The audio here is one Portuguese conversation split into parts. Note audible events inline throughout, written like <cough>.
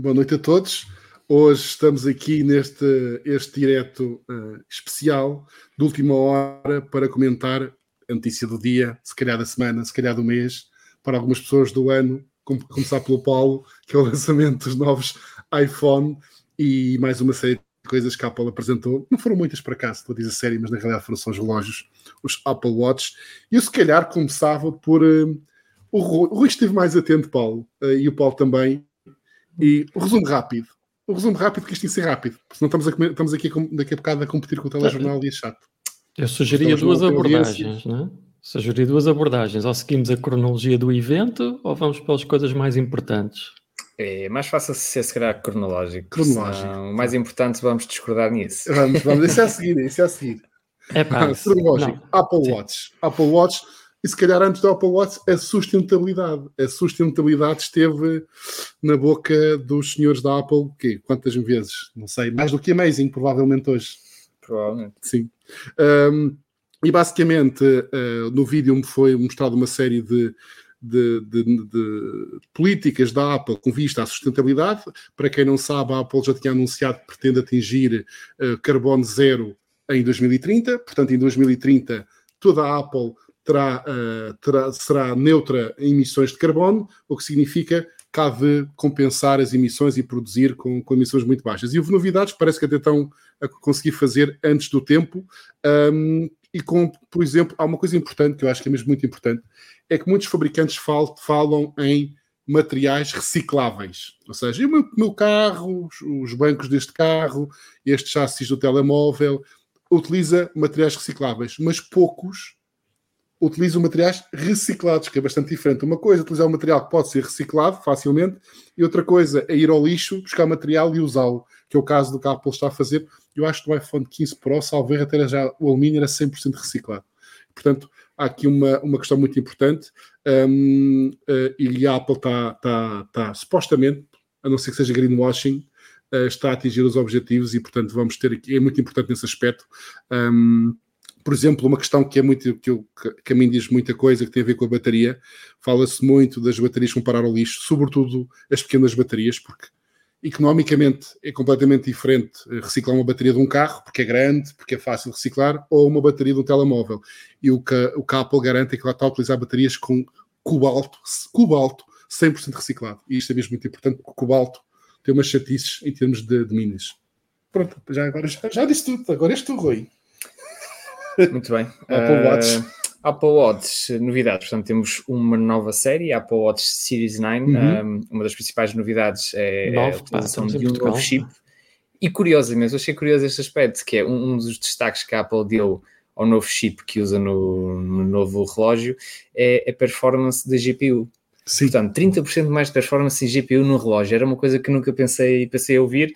boa noite a todos. Hoje estamos aqui neste este direto uh, especial de última hora para comentar a notícia do dia, se calhar da semana, se calhar do mês, para algumas pessoas do ano, como começar pelo Paulo, que é o <laughs> lançamento dos novos iPhone e mais uma série de coisas que a Apple apresentou. Não foram muitas para cá, se estou a dizer série, mas na realidade foram só os relógios, os Apple Watch. E eu se calhar começava por. Uh, o Rui, o Rui esteve mais atento, Paulo, uh, e o Paulo também. E o resumo rápido. O resumo rápido, que isto ia ser rápido. Senão estamos, a, estamos aqui daqui a bocado a competir com o telejornal e é chato. Eu sugeria duas abordagens, não é? Sugeria duas abordagens. Ou seguimos a cronologia do evento ou vamos pelas coisas mais importantes? É mais fácil ser, se calhar, cronológico. Cronológico. O mais importante, vamos discordar nisso. Vamos, vamos. Isso é a seguir, isso é a seguir. É pá, <laughs> cronológico. Não. Apple Sim. Watch. Apple Watch e se calhar antes do Apple Watch, a sustentabilidade. A sustentabilidade esteve na boca dos senhores da Apple, que quantas vezes? Não sei, mais do que Amazing, provavelmente hoje. Provavelmente. Sim. Um, e basicamente, uh, no vídeo me foi mostrado uma série de, de, de, de, políticas da Apple com vista à sustentabilidade. Para quem não sabe, a Apple já tinha anunciado que pretende atingir uh, carbono zero em 2030. Portanto, em 2030, toda a Apple terá, uh, terá, será neutra em emissões de carbono, o que significa que há de compensar as emissões e produzir com, com emissões muito baixas. E houve novidades, parece que até estão a conseguir fazer antes do tempo. Um, e com, por exemplo, há uma coisa importante que eu acho que é mesmo muito importante, é que muitos fabricantes falam, falam em materiais recicláveis. Ou seja, o meu, meu carro, os, os bancos deste carro, este chassis do telemóvel, utiliza materiais recicláveis, mas poucos utilizam materiais reciclados, que é bastante diferente. Uma coisa é utilizar um material que pode ser reciclado facilmente, e outra coisa é ir ao lixo, buscar material e usá-lo, que é o caso do que a Apple está a fazer. Eu acho que o iPhone 15 Pro, salvo até já o alumínio era 100% reciclado. Portanto, há aqui uma, uma questão muito importante, um, uh, e a Apple está, está, está, supostamente, a não ser que seja greenwashing, uh, está a atingir os objetivos, e portanto vamos ter aqui, é muito importante nesse aspecto. Um, por exemplo, uma questão que é muito que, eu, que a mim diz muita coisa que tem a ver com a bateria, fala-se muito das baterias comparar ao lixo, sobretudo as pequenas baterias, porque economicamente é completamente diferente reciclar uma bateria de um carro, porque é grande, porque é fácil de reciclar, ou uma bateria de um telemóvel. E o que, o que a Apple garante é que ela está a utilizar baterias com cobalto, cobalto 100% reciclado. E isto é mesmo muito importante, porque o cobalto tem umas chatices em termos de, de minas. Pronto, já agora já, já disse tudo, agora és tu, Rui. Muito bem. <laughs> Apple Watch. Uh, Apple Watch, novidades. Portanto, temos uma nova série, Apple Watch Series 9. Uhum. Um, uma das principais novidades é Novo, a utilização de um novo chip. E curiosamente, eu achei curioso este aspecto, que é um, um, dos destaques que a Apple deu ao novo chip que usa no, no novo relógio, é a performance da GPU. Sim. Portanto, 30% mais de performance em GPU no relógio. Era uma coisa que nunca pensei, pensei ouvir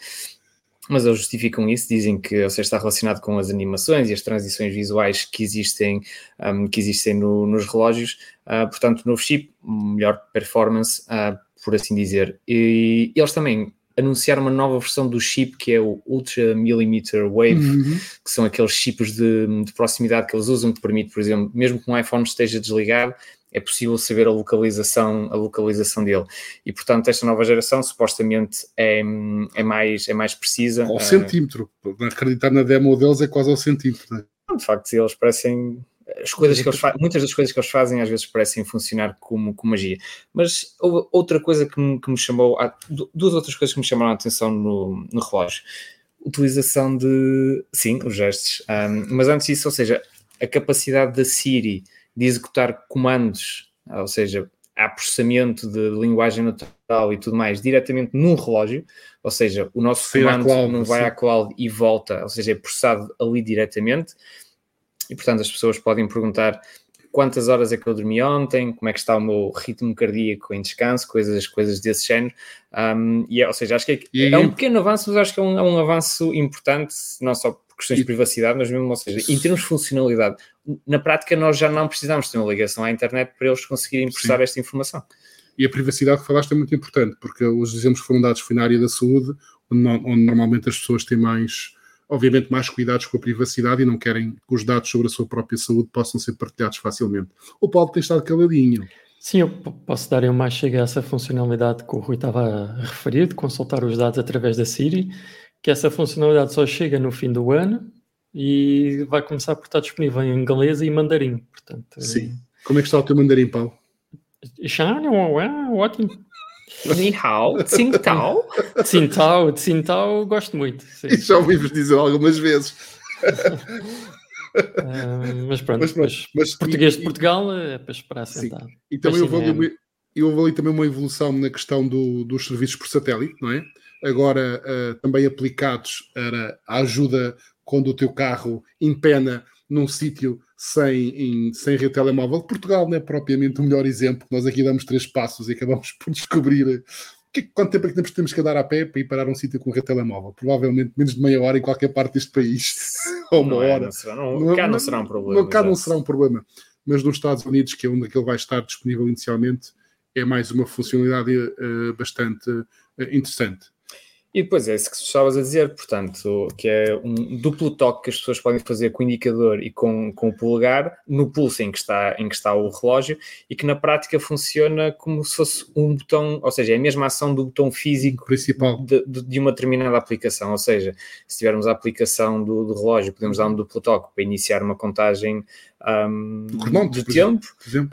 mas eles justificam isso, dizem que ou seja, está relacionado com as animações e as transições visuais que existem, um, que existem no, nos relógios. Uh, portanto, novo chip, melhor performance, uh, por assim dizer. E eles também anunciaram uma nova versão do chip que é o Ultra Millimeter Wave, uhum. que são aqueles chips de, de, proximidade que eles usam, que permite, por exemplo, mesmo que um iPhone esteja desligado, é possível saber a localização, a localização dele. E portanto, esta nova geração supostamente é, é, mais, é mais precisa. Ao uh, centímetro, acreditar na demo deles é quase ao centímetro. Né? De facto, eles parecem. As coisas que eles fazem, muitas das coisas que eles fazem às vezes parecem funcionar como, como magia. Mas outra coisa que me, que me chamou, duas outras coisas que me chamaram a atenção no, no relógio utilização de, sim, os gestos, um, mas antes disso, ou seja, a capacidade da Siri de executar comandos, ou seja, há processamento de linguagem natural e tudo mais diretamente num relógio, ou seja, o nosso sim, comando cloud, não vai sim. à cloud e volta, ou seja, é processado ali diretamente. E portanto as pessoas podem perguntar quantas horas é que eu dormi ontem, como é que está o meu ritmo cardíaco em descanso, coisas, coisas desse género. Um, e, é, ou seja, acho que é, é, um pequeno avanço, mas acho que é um, é um avanço importante, não só por questões de privacidade, mas mesmo, ou seja, em termos de funcionalidade, na prática nós já não precisamos ter uma ligação à internet para eles conseguirem processar esta informação. E a privacidade que falaste é muito importante, porque os exemplos foram dados foi na área da saúde, onde, onde normalmente as pessoas têm mais, obviamente, mais cuidados com a privacidade e não querem que os dados sobre a sua própria saúde possam ser partilhados facilmente. O Paulo tem estado caladinho. Sim, eu posso dar mais chega a essa funcionalidade que o Rui estava a referir, de consultar os dados através da Siri, que essa funcionalidade só chega no fim do ano e vai começar por estar disponível em inglês e mandarim. Portanto, Sim. Como é que está o teu mandarim, Paulo? ótimo. Ni hao, Tsingtao. Tsingtao, Tsingtao, gosto muito. Sim. E já ouvi-vos dizer algumas vezes. uh, mas pronto, mas, mas, mas português e, de Portugal é para esperar sentado. Sim. E também houve, ali, houve ali também uma evolução na questão do, dos serviços por satélite, não é? Agora uh, também aplicados para a ajuda quando o teu carro empena num sítio sem, em, sem rede telemóvel. Portugal não é propriamente o melhor exemplo. Nós aqui damos três passos e acabamos por descobrir que, quanto tempo é que temos que andar a pé para ir parar um sítio com rede telemóvel? Provavelmente menos de meia hora em qualquer parte deste país. <laughs> Ou uma não é, hora. Não será, não, não, cá não será um problema. Não, cá não será um problema. Mas nos Estados Unidos, que é onde ele vai estar disponível inicialmente, é mais uma funcionalidade uh, bastante uh, interessante. E depois é isso que estavas a dizer, portanto, que é um duplo toque que as pessoas podem fazer com o indicador e com, com o polegar no pulso em que, está, em que está o relógio e que na prática funciona como se fosse um botão, ou seja, é a mesma ação do botão físico principal de, de, uma determinada aplicação. Ou seja, se tivermos a aplicação do, do relógio, podemos dar um duplo toque para iniciar uma contagem um, de tempo.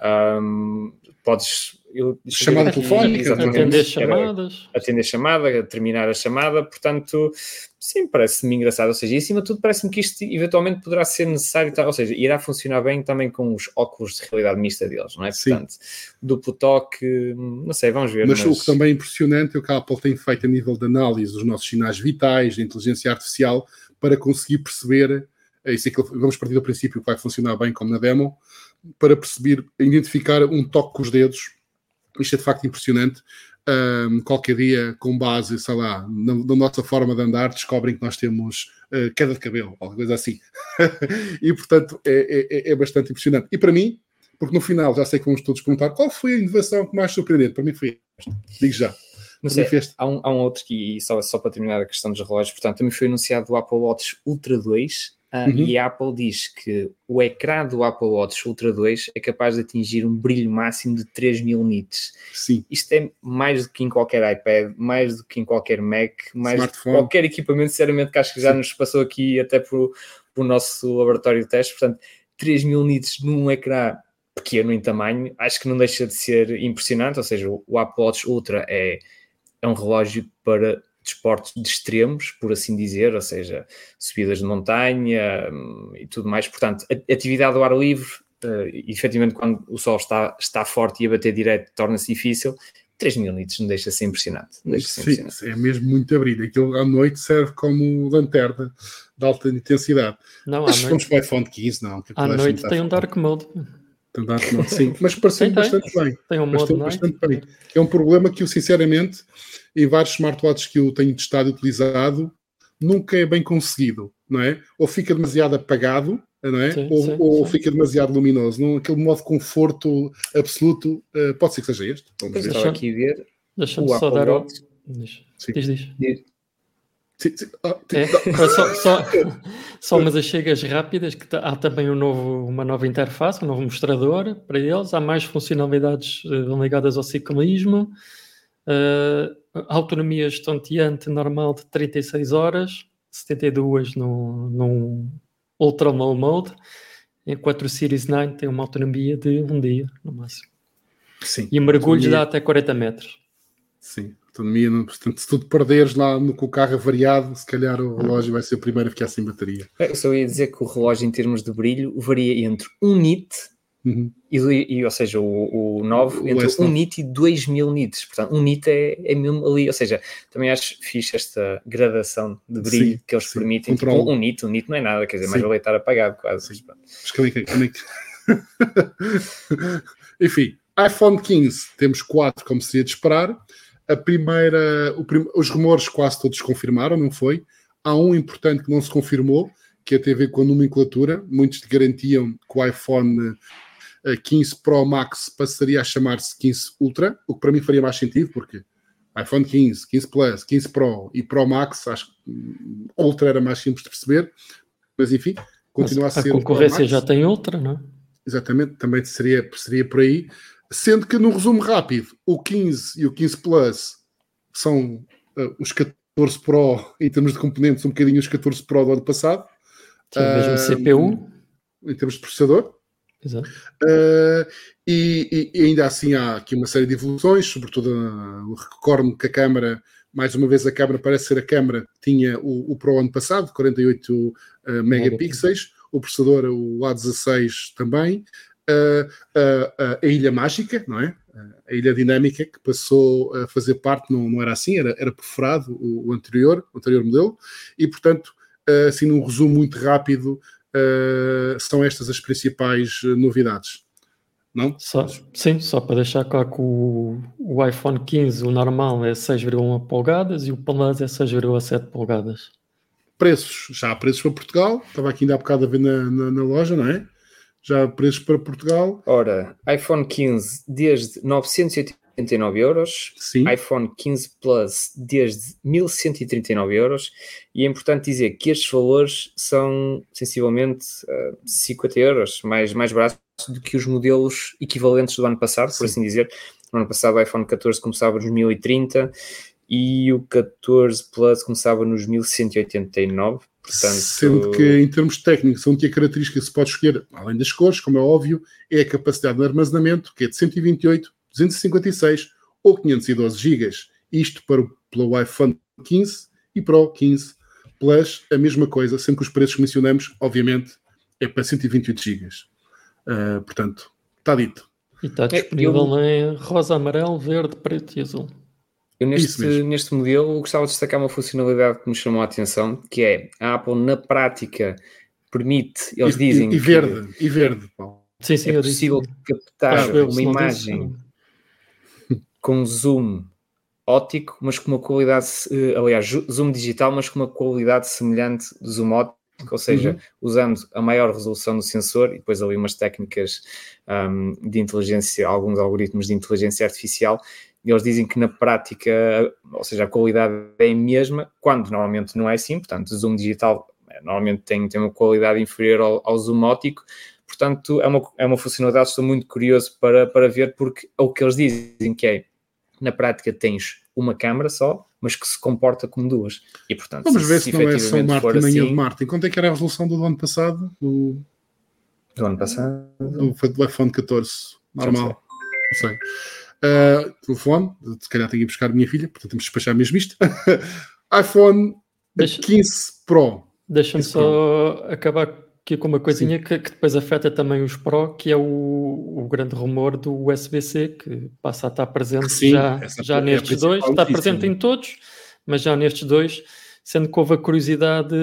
Um, podes eu chamada telefónica, atender chamadas, atender chamada, terminar a chamada, portanto, sim, parece-me engraçado, ou seja, e acima de tudo parece-me que isto eventualmente poderá ser necessário, ou seja, irá funcionar bem também com os óculos de realidade mista deles, não é? Portanto, sim. duplo toque, não sei, vamos ver. Mas, mas, o que também é impressionante é o que a Apple tem feito a nível de análise dos nossos sinais vitais, de inteligência artificial, para conseguir perceber, é isso é que vamos partir do princípio que vai funcionar bem como na demo, para perceber, identificar um toque com os dedos isto é de facto impressionante. Um, qualquer dia, com base, sei lá, na, na, nossa forma de andar, descobrem que nós temos uh, queda de cabelo, alguma coisa assim. <laughs> e portanto é, é, é, bastante impressionante. E para mim, porque no final já sei que vamos todos perguntar qual foi a inovação que mais surpreendente. Para mim foi esta. Digo já. Não sei, há um, há um outro que, só, só para terminar a questão dos relógios, portanto, também foi anunciado o Apple Watch Ultra 2 Uh, uhum. E a Apple diz que o ecrã do Apple Watch Ultra 2 é capaz de atingir um brilho máximo de 3000 nits. Sim. Isto é mais do que em qualquer iPad, mais do que em qualquer Mac, mais Smartphone. do que qualquer equipamento, sinceramente, que acho que já Sim. nos passou aqui até por, por nosso laboratório de testes. Portanto, 3000 nits num ecrã pequeno em tamanho, acho que não deixa de ser impressionante. Ou seja, o Apple Watch Ultra é, é um relógio para desportos de extremos, por assim dizer, ou seja, subidas de montanha hum, e tudo mais. Portanto, atividade ao ar livre, uh, efetivamente, quando o sol está, está forte e a bater direto, torna-se difícil. 3 mil litros não deixa de ser impressionante. Deixa Sim, impressionante. é mesmo muito abrido. Aquilo à noite serve como lanterna de alta intensidade. Não, Mas se formos para o iPhone 15, não. À noite tem um dark mode. <laughs> Tem dark mode, sim. Mas parece bastante bem. Tem um modo bastante bem. É um problema que eu, sinceramente, em vários smartwatches que eu tenho testado e utilizado, nunca é bem conseguido, não é? Ou fica demasiado apagado, não é? Sim, ou, sim, ou sim. fica demasiado luminoso. Não, aquele modo de conforto absoluto, uh, pode ser que seja este. Vamos ver. Estava aqui ver. Deixa-me só dar o... Diz, diz. diz. Ah, é, <laughs> só, só, <laughs> só umas achegas rápidas, que há também um novo, uma nova interface, um novo mostrador para eles, há mais funcionalidades uh, ligadas ao ciclismo, uh, autonomia estonteante normal de 36 horas, 72 no, no Ultra Low Mode, enquanto o Series 9 tem uma autonomia de um dia, no máximo. Sim. E mergulhos dá até 40 metros. Sim, autonomia, portanto, se tu te perderes lá no, com o carro variado, se calhar o relógio vai ser o primeiro a ficar sem bateria. Eu só ia dizer que o relógio, em termos de brilho, varia entre um nit Uhum. E, e, ou seja, o, o 9 entre o 1 nit e 2000 nits. Portanto, um nit é, é mesmo ali. Ou seja, também acho fixe esta gradação de brilho sim, que eles sim. permitem. Tipo, um, nit, um nit não é nada, quer dizer, sim. mais vale estar apagado quase. Mas, é é. <laughs> Enfim, iPhone 15 temos 4, como seria de esperar. A primeira, prim... os rumores quase todos confirmaram, não foi? Há um importante que não se confirmou, que é tem a ver com a nomenclatura. Muitos garantiam que o iPhone 15 Pro Max passaria a chamar-se 15 Ultra, o que para mim faria mais sentido, porque iPhone 15, 15 Plus, 15 Pro e Pro Max, acho que Ultra era mais simples de perceber, mas enfim, continua mas a ser. A concorrência já tem Ultra, não é? Exatamente, também seria, seria por aí. Sendo que, no resumo rápido, o 15 e o 15 Plus são uh, os 14 Pro, em termos de componentes, um bocadinho os 14 Pro do ano passado. Mesmo uh, CPU. Em termos de processador. Exato. Uh, e, e, ainda assim há aqui uma série de evoluções, sobretudo uh, recordo que a câmara, mais uma vez a câmara parece ser a câmara, tinha o, o Pro ano passado, 48 uh, megapixels, o processador, o A16 também, a Ilha Mágica, não é? A Ilha Dinâmica, que passou a fazer parte, não, não era assim, era, era perforado o, o anterior, o anterior modelo, e portanto, assim num resumo muito rápido, são estas as principais novidades. Não? Só, sim, só para deixar claro que o, o iPhone 15, o normal, é 6,1 polegadas e o Plus é 6,7 polegadas. Preços, já há preços para Portugal, estava aqui ainda há bocado a ver na, na, na loja, não é? Já preços para Portugal. Ora, iPhone 15 desde 989 euros, Sim. iPhone 15 Plus desde 1139 euros, e é importante dizer que estes valores são sensivelmente uh, 50 euros mais, mais baratos do que os modelos equivalentes do ano passado, Sim. por assim dizer. No ano passado o iPhone 14 começava nos 1030 e o 14 Plus começava nos 1189. Portanto... Sendo que em termos técnicos, a única característica que se pode escolher, além das cores, como é óbvio, é a capacidade de armazenamento, que é de 128, 256 ou 512 GB. Isto para o, pelo iPhone 15 e para o 15 Plus, a mesma coisa, sempre que os preços que mencionamos, obviamente, é para 128 GB. Uh, portanto, está dito. E está disponível é, eu... em rosa, amarelo, verde, preto e azul. Eu neste, neste modelo gostava de destacar uma funcionalidade que me chamou a atenção, que é a Apple na prática permite, eles e, dizem e, e verde, e verde, Paulo. Sim, sim, é possível disse. captar uma imagem com zoom óptico, mas com uma qualidade, eh, aliás, zoom digital, mas com uma qualidade semelhante do zoom óptico ou seja, uhum. usando a maior resolução do sensor e depois ali umas técnicas um, de inteligência, alguns algoritmos de inteligência artificial, eles dizem que na prática, ou seja, a qualidade é a mesma, quando normalmente não é assim, portanto, o zoom digital é, normalmente tem, tem uma qualidade inferior ao, ao zoom óptico, portanto, é uma, é uma funcionalidade, estou muito curioso para, para ver, porque é o que eles dizem que é, na prática tens uma câmera só, mas que se comporta como duas. E, portanto, Vamos ver se, se não é só Martin nem assim, de Martin. Quanto é que era a resolução do ano passado? Do, do ano passado? Do, foi do iPhone 14, normal. Não sei. Uh, telefone, se calhar tenho que buscar a minha filha, portanto temos que despachar mesmo isto. <laughs> iPhone Deixa, 15 Pro. Deixa-me só Pro. acabar aqui com uma coisinha que, que, depois afeta também os Pro, que é o, o grande rumor do USB-C, que passa a estar presente Sim, já, já é nestes dois, está presente em todos, mas já nestes dois, sendo que houve a curiosidade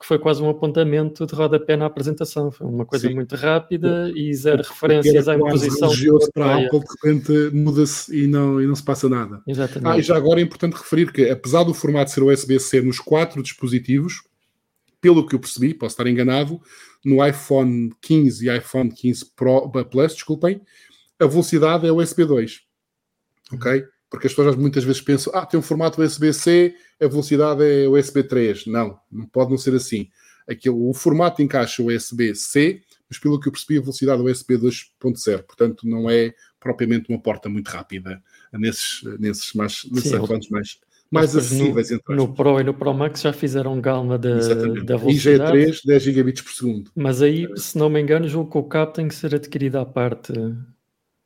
que foi quase um apontamento de rodapé na apresentação. Foi uma coisa Sim. muito rápida e zero referências à imposição. para a Apple, de repente muda-se e não, e não se passa nada. Exatamente. Ah, e já agora é importante referir que, apesar do formato ser USB-C nos quatro dispositivos, pelo que eu percebi, posso estar enganado, no iPhone 15 e iPhone 15 Pro, Plus, desculpem, a velocidade é USB 2. Ok? Porque as pessoas muitas vezes pensam, ah, tem um formato USB-C, a velocidade é USB 3. Não, não pode não ser assim. Aquilo, o formato encaixa USB-C, mas pelo que eu percebi, a velocidade é USB 2.0. Portanto, não é propriamente uma porta muito rápida nesses, nesses, mais, nesses Sim, mais mais acessíveis. No, no, Pro e no Pro Max já fizeram galma da, da velocidade. E G3, 10 gigabits por segundo. Mas aí, se não me engano, julgo que o cabo tem que ser adquirido à parte,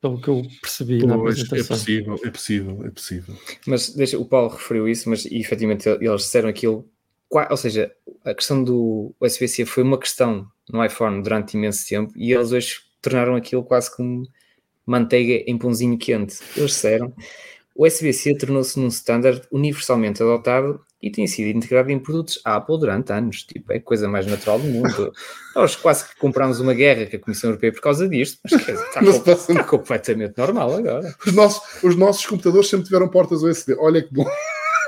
pelo que eu percebi pois, na é apresentação. É possível, é possível, é possível. Mas deixa, o Paulo referiu isso, mas efetivamente eles disseram aquilo. Ou seja, a questão do USB-C foi uma questão no iPhone durante imenso tempo e eles hoje tornaram aquilo quase como manteiga em pãozinho quente. Eles disseram o USB-C tornou-se num standard universalmente adotado e tem sido integrado em produtos Apple durante anos. Tipo, é a coisa mais natural do mundo. <laughs> Nós quase que compramos uma guerra com a Comissão Europeia por causa disto, mas dizer, está, com, está completamente normal agora. Os nossos, os nossos computadores sempre tiveram portas USB. Olha que bom.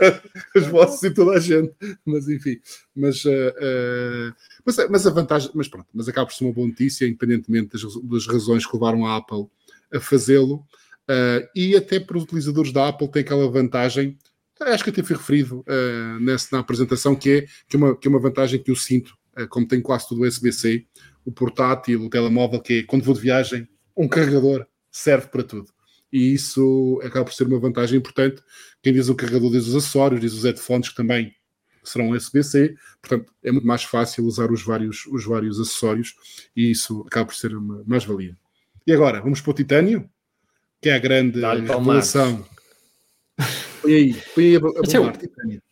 <laughs> Os vossos e toda a gente. Mas enfim. Mas, uh, uh, mas, mas, a vantagem. Mas pronto, mas acaba por ser uma boa notícia, independentemente das, das razões que levaram a Apple a fazê-lo. Uh, e até para os utilizadores da Apple tem aquela vantagem, acho que até foi referido uh, nessa, na apresentação, que é, que, é uma, que é uma vantagem que eu sinto, uh, como tem quase tudo USB-C, o portátil, o telemóvel, que é quando vou de viagem, um carregador serve para tudo. e isso acaba por ser uma vantagem importante. Quem diz o carregador diz os acessórios, diz os headphones que também serão USB-C, portanto é muito mais fácil usar os vários, os vários acessórios e isso acaba por ser uma mais-valia. E agora, vamos para o titânio, que é a grande revelação. <laughs> Põe aí, põe aí a, a, a, a titânio.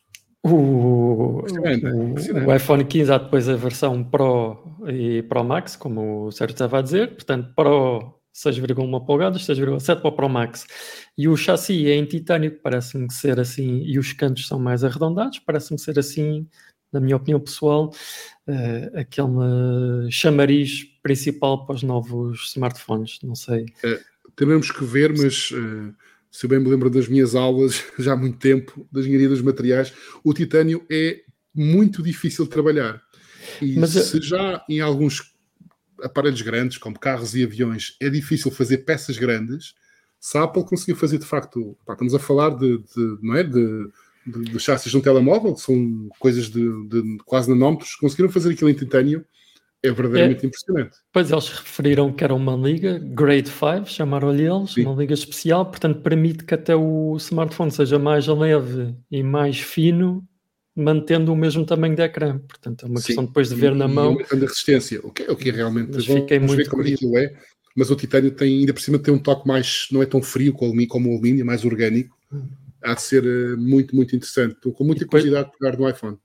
O, o, o, iPhone 15 há depois a versão Pro e Pro Max, como o Sérgio estava a dizer, portanto, Pro 6,1 polegadas, 6,7 para o Pro Max. E o chassi é em titânio, parece-me ser assim, e os cantos são mais arredondados, parece-me ser assim, na minha opinião pessoal, uh, aquele chamariz principal para os novos smartphones, não sei. É, temos que ver, mas. Uh se eu bem me lembro das minhas aulas, <laughs> já há muito tempo, da engenharia dos materiais, o titânio é muito difícil de trabalhar. E Mas, se já em alguns aparelhos grandes, como carros e aviões, é difícil fazer peças grandes, se a Apple conseguiu fazer de facto, pá, estamos a falar de, de não é, de, de, de chassis de um telemóvel, que são coisas de, de quase nanómetros, conseguiram fazer aquilo em titânio é verdadeiramente é, impressionante. Pois eles referiram que era uma liga Grade 5, chamaram-lhe eles, Sim. uma liga especial, portanto permite que até o smartphone seja mais leve e mais fino, mantendo o mesmo tamanho de ecrã. Portanto, é uma Sim. questão depois de ver e, na mão. Aumentando a resistência, o que, é, o que é realmente mas fiquei muito ver como aquilo é. Mas o titânio tem, ainda por cima, tem um toque mais, não é tão frio como, o alumínio, é mais orgânico. Hum. Há de ser uh, muito, muito interessante. Estou com muita depois, curiosidade de pegar no iPhone.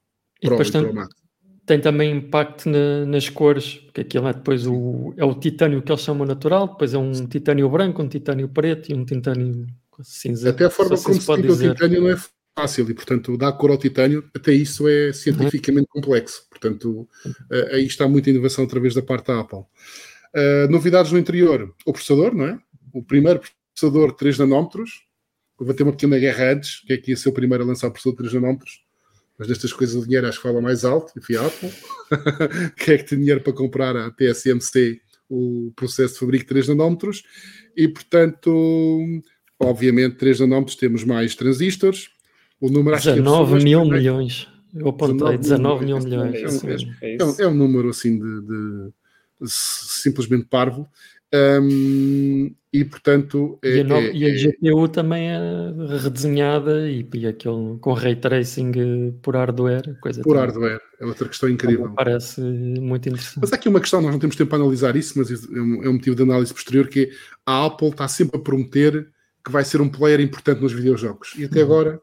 Pro e depois, e Pro Max tem também impacto na, nas cores, porque aquilo é depois o, é o titânio que eles chamam natural, depois é um titânio branco, um titânio preto e um titânio cinza. Até a forma assim como se pode dizer. o titânio não é fácil e, portanto, dar cor ao titânio, até isso é cientificamente uhum. complexo. Portanto, uh, aí está muita inovação através da parte da Apple. Uh, novidades no interior, o processador, não é? O primeiro processador 3 nanómetros, vou ter uma pequena guerra antes, que é que ia ser o primeiro a lançar o processador 3 nanómetros, mas destas coisas de dinheiro acho que fala mais alto, enfim, Apple. <laughs> Quem é que tem dinheiro para comprar a TSMC o processo de fabrico 3 nanómetros? E, portanto, obviamente, 3 nanómetros temos mais transistores. O número 19 mil milhões. Eu apontei 19 mil milhões. É, é, é, um, é um número assim de, de, de simplesmente parvo. Um, e portanto é, e, a, no, é, e a GPU é, também é redesenhada e, e aquele com ray tracing por hardware coisa por também. hardware. É outra questão incrível. Parece muito interessante. Mas há aqui uma questão nós não temos tempo para analisar isso mas é um, é um motivo de análise posterior que a Apple está sempre a prometer que vai ser um player importante nos videojogos. E até uhum. agora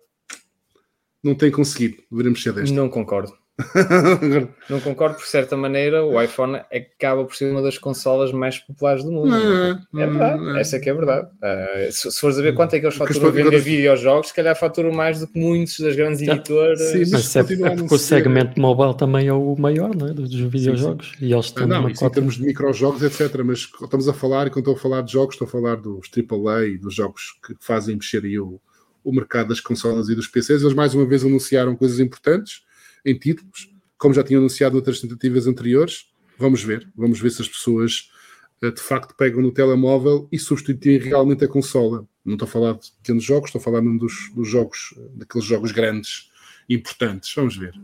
não tem conseguido. Veremos se é desta. Não concordo <laughs> não concordo, por certa maneira, o iPhone acaba por ser uma das consolas mais populares do mundo. É, é verdade, essa é que é verdade. Uh, se, se fores a ver quanto é que eles faturam a vender videojogos, se calhar faturam mais do que muitos das grandes editoras. Sim, mas é, é porque o segmento mobile também é o maior não é? dos videojogos. Sim, sim. E eles têm não, isso em termos de microjogos, etc. Mas estamos a falar, e quando estou a falar de jogos, estou a falar dos AAA e dos jogos que fazem mexer aí o, o mercado das consolas e dos PCs. Eles mais uma vez anunciaram coisas importantes em títulos, como já tinham anunciado outras tentativas anteriores. Vamos ver, vamos ver se as pessoas eh, de facto pegam no telemóvel e substituem realmente a consola. Não estou a falar de pequenos jogos, estou a falar mesmo dos, dos jogos, daqueles jogos grandes, importantes. Vamos ver.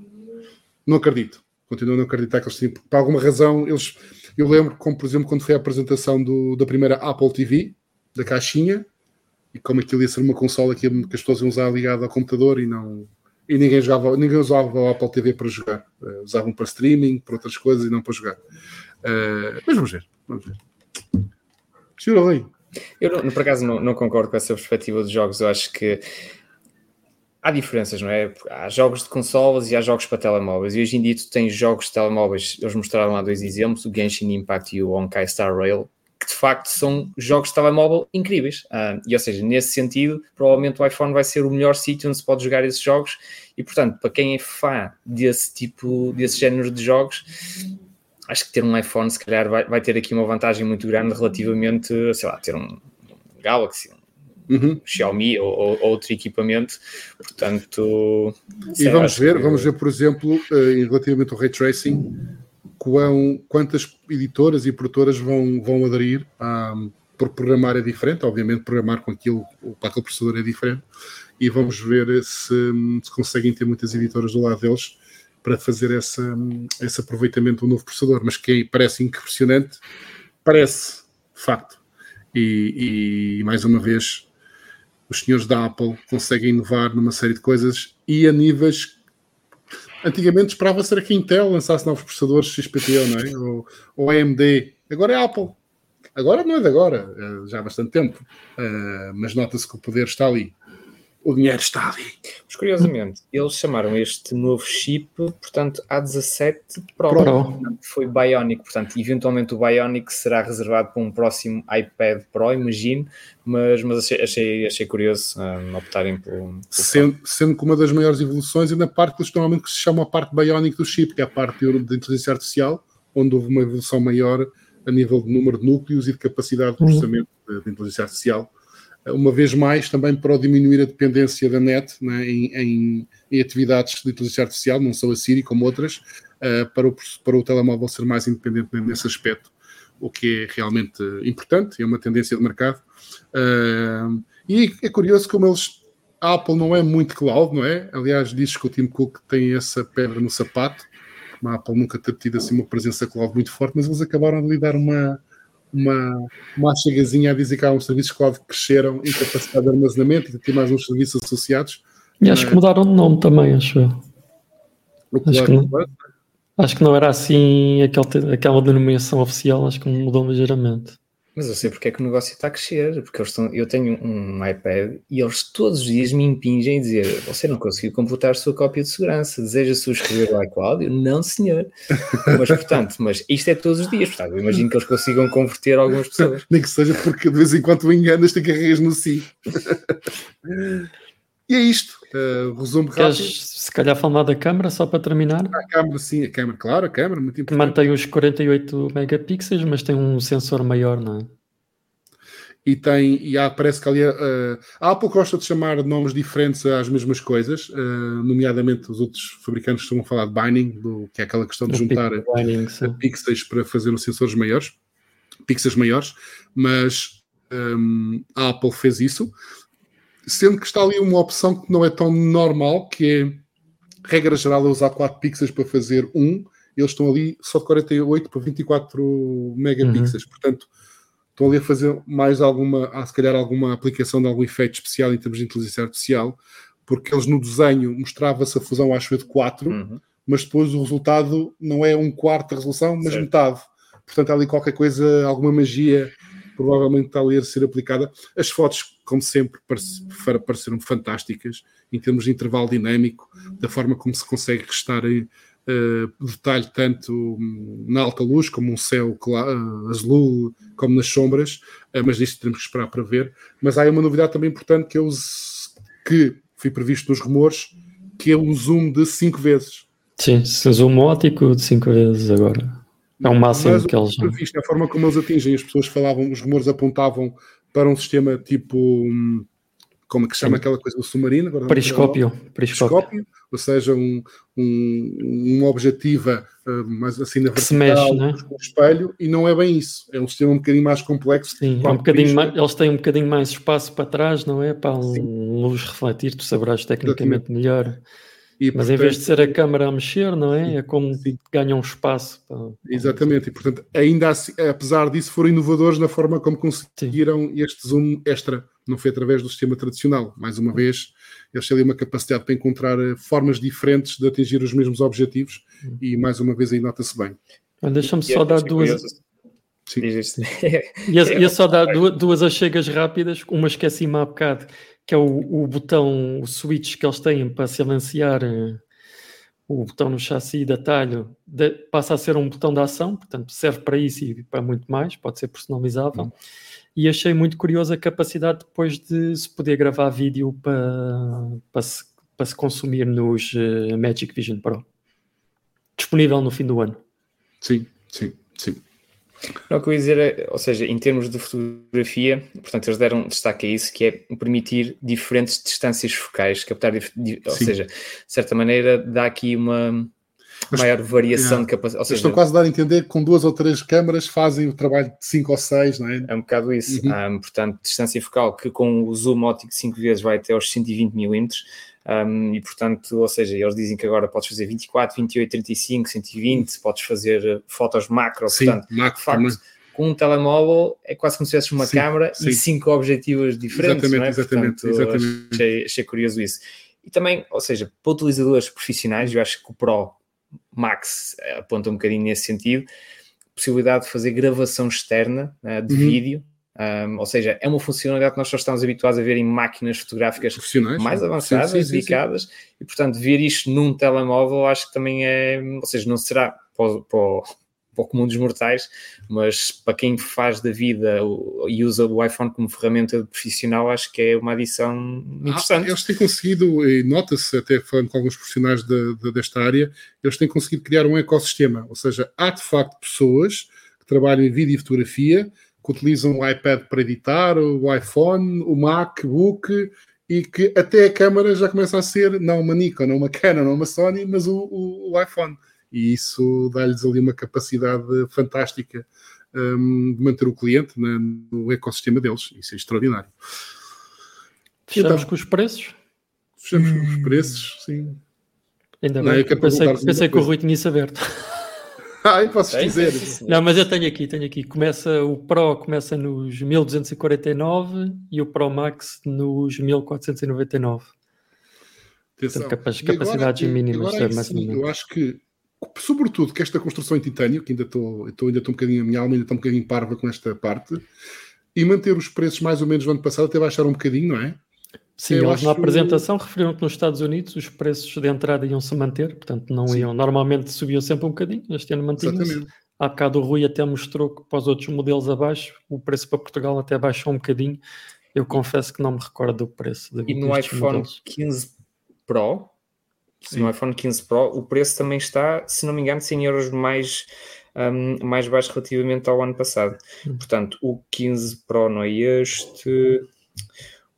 Não acredito. Continuo a não acreditar que eles tinham, por alguma razão, eles. Eu lembro, como por exemplo, quando foi a apresentação do, da primeira Apple TV, da caixinha, e como aquilo ia ser uma consola que, que as pessoas iam usar ligada ao computador e não, e ninguém, jogava, ninguém usava o Apple TV para jogar. Uh, usavam para streaming, para outras coisas e não para jogar. Uh, mas vamos ver. Vamos ver. Senhor Eu, não, por acaso, não, não, concordo com essa perspectiva dos jogos. Eu acho que há diferenças, não é? Há jogos de consolas e há jogos para telemóveis. E hoje em dia tu tens jogos de telemóveis. Eles mostraram lá dois exemplos: o Genshin Impact e o Honkai Star Rail que de facto são jogos de telemóvel incríveis. Uh, e ou seja, nesse sentido, provavelmente o iPhone vai ser o melhor sítio onde se pode jogar esses jogos. E portanto, para quem é fã desse tipo, desse género de jogos, acho que ter um iPhone se calhar vai, vai ter aqui uma vantagem muito grande relativamente, sei lá, ter um, um Galaxy, um uhum. Xiaomi ou, ou, outro equipamento. Portanto, e vamos ver, que... vamos ver, por exemplo, uh, relativamente ao ray tracing quão, quantas editoras e produtoras vão, vão aderir a, por programar é diferente, obviamente programar com aquilo, para aquele processador é diferente, e vamos ver se, se conseguem ter muitas editoras do lado deles para fazer essa, esse aproveitamento do novo processador, mas que parece impressionante, parece, facto. E, e, mais uma vez, os senhores da Apple conseguem inovar numa série de coisas e a níveis. Antigamente esperava ser que a Intel lançasse novos processadores XPTO, não é? Ou, ou AMD. Agora é Apple. Agora não é de agora, é já há bastante tempo. Uh, mas nota-se que o poder está ali o dinheiro está ali. Mas curiosamente, eles chamaram este novo chip, portanto, A17 Pro. Pro. Foi Bionic, portanto, eventualmente o Bionic será reservado para um próximo iPad Pro, imagino, mas, mas achei, achei, achei curioso um, optarem por. por sendo, sendo que uma das maiores evoluções é na parte que normalmente que se chama a parte Bionic do chip, que é a parte de inteligência artificial, onde houve uma evolução maior a nível de número de núcleos e de capacidade de uhum. processamento uhum. de, de inteligência artificial uma vez mais, também para diminuir a dependência da net né, em, em, em, atividades de inteligência artificial, não só a Siri como outras, uh, para, o, para o telemóvel ser mais independente nesse aspecto, o que é realmente importante, é uma tendência de mercado. Uh, e é curioso como eles. A Apple não é muito cloud, não é? Aliás, diz que o Tim Cook tem essa pedra no sapato. A Apple nunca ter tido assim uma presença cloud muito forte, mas eles acabaram de lhe dar uma, uma, uma chegazinha a dizer que há uns serviços cloud que cresceram em capacidade de armazenamento e tem mais uns serviços associados. E acho que mudaram de nome também, acho eu. Acho que, não, acho que não era assim aquele, aquela denominação oficial, acho que mudou ligeiramente. Mas eu sei porque é que o negócio está a crescer, porque estão, eu tenho um iPad e eles todos os dias me impingem a dizer você não conseguiu completar a sua cópia de segurança, deseja subscrever o iCloud? Eu, não senhor. Mas portanto, mas isto é todos os dias, portanto, eu imagino que eles consigam converter algumas pessoas. Nem que seja porque de vez em quando enganas te carregas no sim. <laughs> E é isto. Uh, resumo Queres, rápido. se calhar falar da câmera só para terminar? A câmera, sim, a câmera, claro, a câmera, muito importante. Mantém os 48 megapixels, mas tem um sensor maior, não é? E tem, e há, parece que ali uh, a Apple gosta de chamar nomes diferentes às mesmas coisas, uh, nomeadamente os outros fabricantes estão a falar de binding, do, que é aquela questão de juntar binding, pixels para fazer os sensores maiores, pixels maiores, mas um, a Apple fez isso sendo que está ali uma opção que não é tão normal, que é regra geral é usar 4 pixels para fazer 1, eles estão ali só de 48 para 24 megapixels, uhum. portanto estão ali a fazer mais alguma, se calhar alguma aplicação de algum efeito especial em termos de inteligência artificial, porque eles no desenho mostrava-se a fusão acho de 4, uhum. mas depois o resultado não é um quarto da resolução, mas certo. metade. Portanto, há ali qualquer coisa, alguma magia provavelmente está ali a ser aplicada. As fotos, como sempre, pareceram fantásticas em termos de intervalo dinâmico, da forma como se consegue restar uh, detalhe tanto na alta luz, como um céu claro, uh, azul, como nas sombras, uh, mas isto temos que esperar para ver. Mas há uma novidade também importante que, eu, que foi previsto nos rumores, que é um zoom de 5 vezes. Sim, zoom ótico de 5 vezes agora. É um máximo Mas, que eles. Previsto, a forma como eles atingem, as pessoas falavam, os rumores apontavam para um sistema tipo. Hum, como é que se chama aquela coisa do submarino? Agora periscópio. periscópio. Ou seja, um, um, uma objetiva uh, mais assim na vertical, mexe, né? com o espelho, e não é bem isso. É um sistema um bocadinho mais complexo. Sim, é um bocadinho mais, eles têm um bocadinho mais espaço para trás, não é? Para a luz refletir, tu saberás tecnicamente Exatamente. melhor. E, Mas portanto, em vez de ser a câmara a mexer, não é? É como sim. ganham um espaço. Para... Exatamente, e portanto, ainda assim, apesar disso, foram inovadores na forma como conseguiram sim. este zoom extra. Não foi através do sistema tradicional. Mais uma vez, eles têm ali uma capacidade para encontrar eh, formas diferentes de atingir os mesmos objetivos hum. e, mais uma vez, aí nota-se bem. Deixa-me só dar duas. Sim. ia, ia <laughs> só dar duas, duas achegas rápidas. Uma esqueci-me há bocado que é o, o, botão, o switch que eles têm para silenciar eh, o botão no chassi de atalho, de, passa a ser um botão de ação, portanto serve para isso e para muito mais, pode ser personalizável. Uhum. E achei muito curiosa a capacidade depois de se poder gravar vídeo para, para, se, para se consumir nos uh, Magic Vision Pro. Disponível no fim do ano. Sim, sim, sim. Não, o que eu ia dizer é, ou seja, em termos de fotografia, portanto, eles deram destaque a isso, que é permitir diferentes distâncias focais, captar, ou seja, de certa maneira, dá aqui uma Mas, maior variação é, de capacidade. Seja, estou quase a dar a entender que com duas ou três câmaras fazem o trabalho de 5 ou 6, não é? É um bocado isso. Uhum. Um, portanto, distância focal que com o zoom óptico 5 vezes vai até aos 120 milímetros um, e portanto, ou seja, eles dizem que agora podes fazer 24, 28, 35, 120, podes fazer fotos macro, Sim, portanto, macro, facto, com um telemóvel é quase como se tivesse uma sim, câmera sim. e cinco objetivos diferentes. Exatamente, é? exatamente, Portanto, exatamente. Achei, achei, curioso isso. E também, ou seja, para utilizadores profissionais, eu acho que o Pro Max aponta um bocadinho nesse sentido, possibilidade de fazer gravação externa uh, de uhum. vídeo. Um, ou seja, é uma funcionalidade que nós só estamos habituados a ver em máquinas fotográficas mais avançadas, sim, sim, dedicadas, sim, e portanto, ver isto num telemóvel acho que também é, ou seja, não será para, para, para o comum dos mortais, mas para quem faz da vida e usa o iPhone como ferramenta profissional, acho que é uma adição interessante. Ah, eles têm conseguido, e nota-se até falando com alguns profissionais de, de, desta área, eles têm conseguido criar um ecossistema, ou seja, há de facto pessoas que trabalham em vídeo e fotografia, que utilizam o iPad para editar, o iPhone, o MacBook, e que até a câmera já começa a ser não uma Nikon, não uma Canon, não uma Sony, mas o, o, o iPhone e isso dá-lhes ali uma capacidade fantástica um, de manter o cliente no ecossistema deles. Isso é extraordinário. Fechamos então, com os preços? Fechamos com os hum. preços, sim. Ainda bem, Não, pensei, pensei que o Rui tinha isso aberto. <laughs> ah, eu posso dizer. Não, mas eu tenho aqui, tenho aqui. Começa, o Pro começa nos 1249 e o Pro Max nos 1499. Portanto, capacidades agora, mínimas. Agora, é sim, eu acho que sobretudo que esta construção em titânio, que ainda estou, estou ainda estou um bocadinho, a minha alma ainda está um bocadinho parva com esta parte, e manter os preços mais ou menos do ano passado, até baixar um bocadinho, não é? Sim, Eu eles acho... na apresentação referiram que nos Estados Unidos os preços de entrada iam se manter, portanto não Sim. iam, normalmente subiam sempre um bocadinho, este ano mantinham-se. Há bocado o Rui até mostrou que para os outros modelos abaixo, o preço para Portugal até baixou um bocadinho. Eu confesso que não me recordo do preço. De, e no iPhone modelos. 15 Pro, Sim. no iPhone 15 Pro, o preço também está, se não me engano, 100 euros mais, um, mais baixo relativamente ao ano passado. Hum. Portanto, o 15 Pro não é este.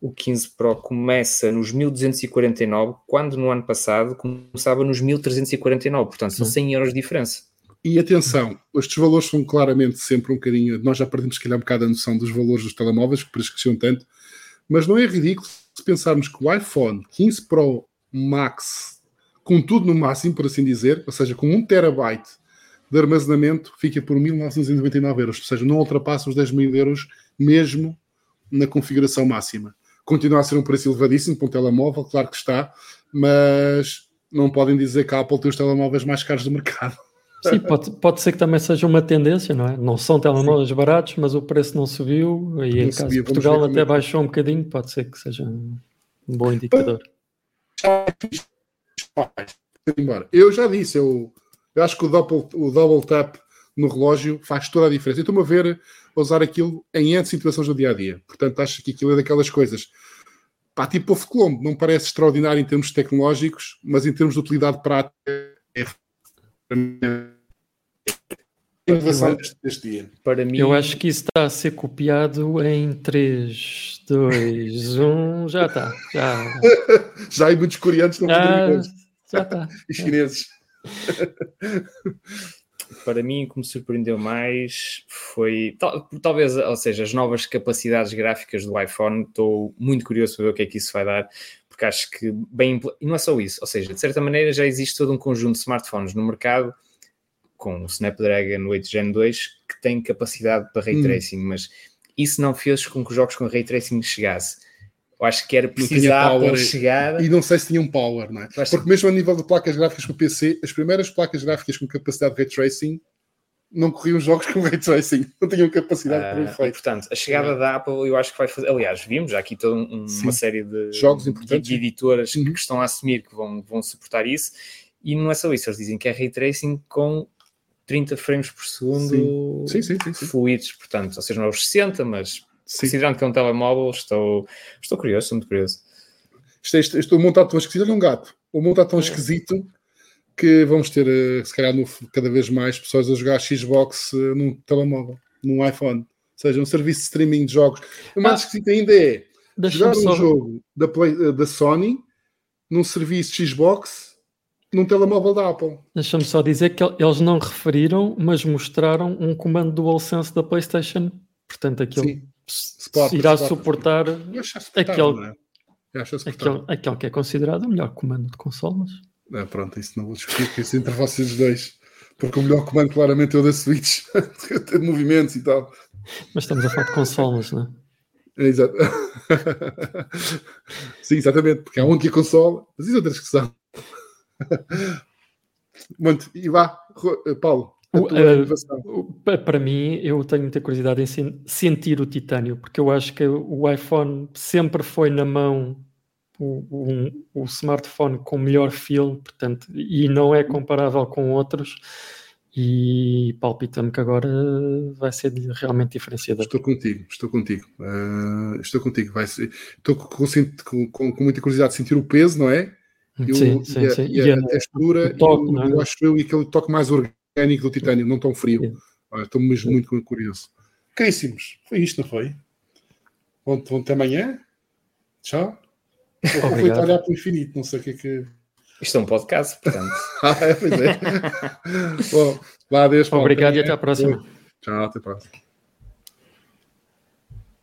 O 15 Pro começa nos 1249, quando no ano passado começava nos 1349. Portanto, são 100 euros de diferença. E atenção, estes valores são claramente sempre um bocadinho. Nós já perdemos, se calhar, um bocado a noção dos valores dos telemóveis, que prescreciam tanto, mas não é ridículo se pensarmos que o iPhone 15 Pro Max com tudo no máximo, por assim dizer, ou seja, com 1 terabyte de armazenamento, fica por 1.999 euros, ou seja, não ultrapassa os 10 mil euros mesmo na configuração máxima. Continua a ser um preço elevadíssimo para um telemóvel, claro que está, mas não podem dizer que a Apple tem os telemóveis mais caros do mercado. Sim, pode, pode ser que também seja uma tendência, não é? Não são telemóveis Sim. baratos, mas o preço não subiu e não em caso de Portugal até baixou um bocadinho, pode ser que seja um bom indicador embora. Eu já disse, eu, eu acho que o double, o double tap no relógio faz toda a diferença. Eu estou-me a ver a usar aquilo em N situações do dia a dia. Portanto, acho que aquilo é daquelas coisas. Pá, tipo o Colombo, não parece extraordinário em termos tecnológicos, mas em termos de utilidade prática é inovação deste, deste dia. Para mim, eu acho que isso está a ser copiado em 3, 2, 1. Já está. Já, <laughs> já há muitos coreanos que estão Já está. <laughs> e chineses. <laughs> Para mim, o que me surpreendeu mais foi tal, talvez, ou seja, as novas capacidades gráficas do iPhone. Estou muito curioso para ver o que é que isso vai dar, porque acho que bem. E não é só isso, ou seja, de certa maneira já existe todo um conjunto de smartphones no mercado com o Snapdragon 8 Gen 2 que tem capacidade para ray hum. tracing, hum. mas isso não fez com que os jogos com ray tracing chegasse. Eu acho que era preciso a chegar. E não sei se tinham power, não é? Porque mesmo a nível de placas gráficas para PC, as primeiras placas gráficas com capacidade de ray tracing não corriam jogos <laughs> com ray tracing, não tinham capacidade uh, para efeito. E, portanto, a chegada é. da Apple eu acho que vai fazer. Aliás, vimos já aqui toda um, uma série de jogos importantes de, editoras uhum. que estão a assumir que vão, vão suportar isso. E não é só isso, eles dizem que é ray tracing com 30 frames por segundo sim. Sim, sim, fluidos, portanto, ou seja, não é os 60, mas considerando que é um telemóvel, estou, estou curioso, estou muito curioso. Isto, isto, isto, o montado tão esquisito, olha um gato. O montado tão é. esquisito que vamos ter, eh, se calhar, no, cada vez mais pessoas a jogar Xbox uh, num telemóvel, num iPhone. Ou seja, um serviço de streaming de jogos. O mais ah, esquisito ainda é jogar um só... jogo da, Play, uh, da Sony num serviço Xbox num telemóvel da Apple. Deixa-me só dizer que eles não referiram, mas mostraram um comando DualSense da PlayStation. Portanto, aquilo Sport, irá Sport, suportar aquele, é? aquele, aquele que é considerado o melhor comando de consolas. Ah, pronto, isso não vou discutir, que isso entre vocês dois. Porque o melhor comando claramente é o da Switch, <laughs> de movimentos e tal. Mas estamos a falar de consoles, não é? Exato. Sim, exatamente, porque é a única console, mas isso é outra discussão. Muito, e vá, Paulo. Uh, para mim, eu tenho muita curiosidade em sentir o titânio, porque eu acho que o iPhone sempre foi na mão o, um, o smartphone com melhor feel, portanto, e não é comparável com outros. E palpita-me que agora vai ser realmente diferenciador. Estou contigo, estou contigo. Uh, estou contigo. Vai ser, estou com, com, com, muita curiosidade de sentir o peso, não é? Sim, sim, e, a, sim. e, a, e a, textura, toque, e o, é? eu acho eu, e aquele toque mais orgânico do titânio, não tão frio. estou mesmo muito curioso. Caríssimos, foi isto, não foi? Bom, até amanhã. Tchau. Vou aproveitar olhar para o infinito, não sei o que é que. Isto é um podcast, portanto. <laughs> ah, é, pois é. <laughs> Bom, vá, adeus. Obrigado e até à próxima. Tchau, até a próxima.